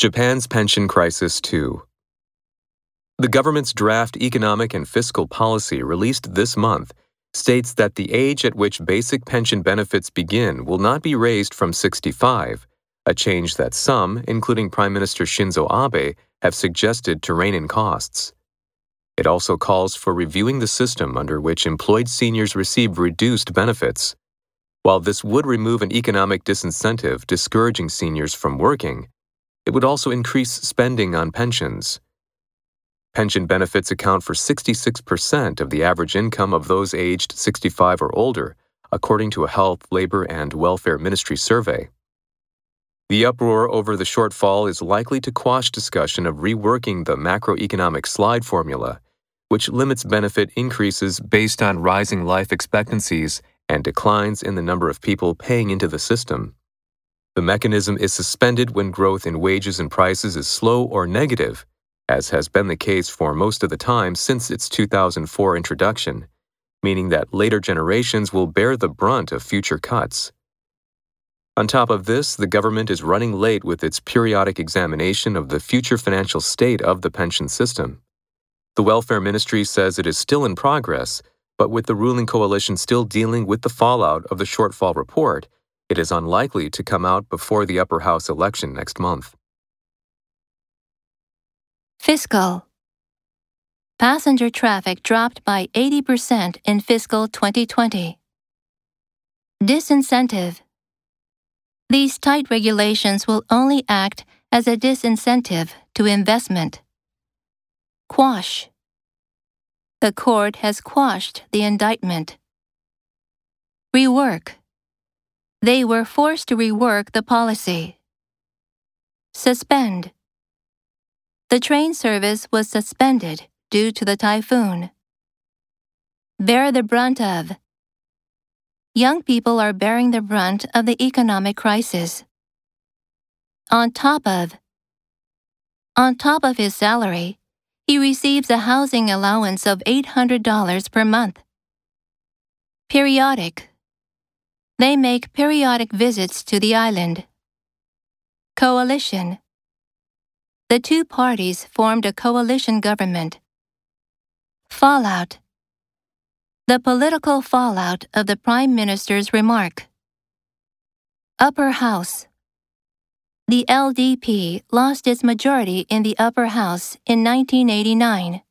Japan's Pension Crisis 2 The government's draft economic and fiscal policy released this month states that the age at which basic pension benefits begin will not be raised from 65, a change that some, including Prime Minister Shinzo Abe, have suggested to rein in costs. It also calls for reviewing the system under which employed seniors receive reduced benefits. While this would remove an economic disincentive discouraging seniors from working, it would also increase spending on pensions. Pension benefits account for 66% of the average income of those aged 65 or older, according to a Health, Labor, and Welfare Ministry survey. The uproar over the shortfall is likely to quash discussion of reworking the macroeconomic slide formula, which limits benefit increases based on rising life expectancies and declines in the number of people paying into the system. The mechanism is suspended when growth in wages and prices is slow or negative, as has been the case for most of the time since its 2004 introduction, meaning that later generations will bear the brunt of future cuts. On top of this, the government is running late with its periodic examination of the future financial state of the pension system. The Welfare Ministry says it is still in progress, but with the ruling coalition still dealing with the fallout of the shortfall report, it is unlikely to come out before the upper house election next month. Fiscal Passenger traffic dropped by 80% in fiscal 2020. Disincentive these tight regulations will only act as a disincentive to investment. Quash. The court has quashed the indictment. Rework. They were forced to rework the policy. Suspend. The train service was suspended due to the typhoon. Bear the brunt of young people are bearing the brunt of the economic crisis. On top of on top of his salary, he receives a housing allowance of $800 per month. Periodic. They make periodic visits to the island. Coalition. The two parties formed a coalition government. Fallout the political fallout of the Prime Minister's remark. Upper House The LDP lost its majority in the Upper House in 1989.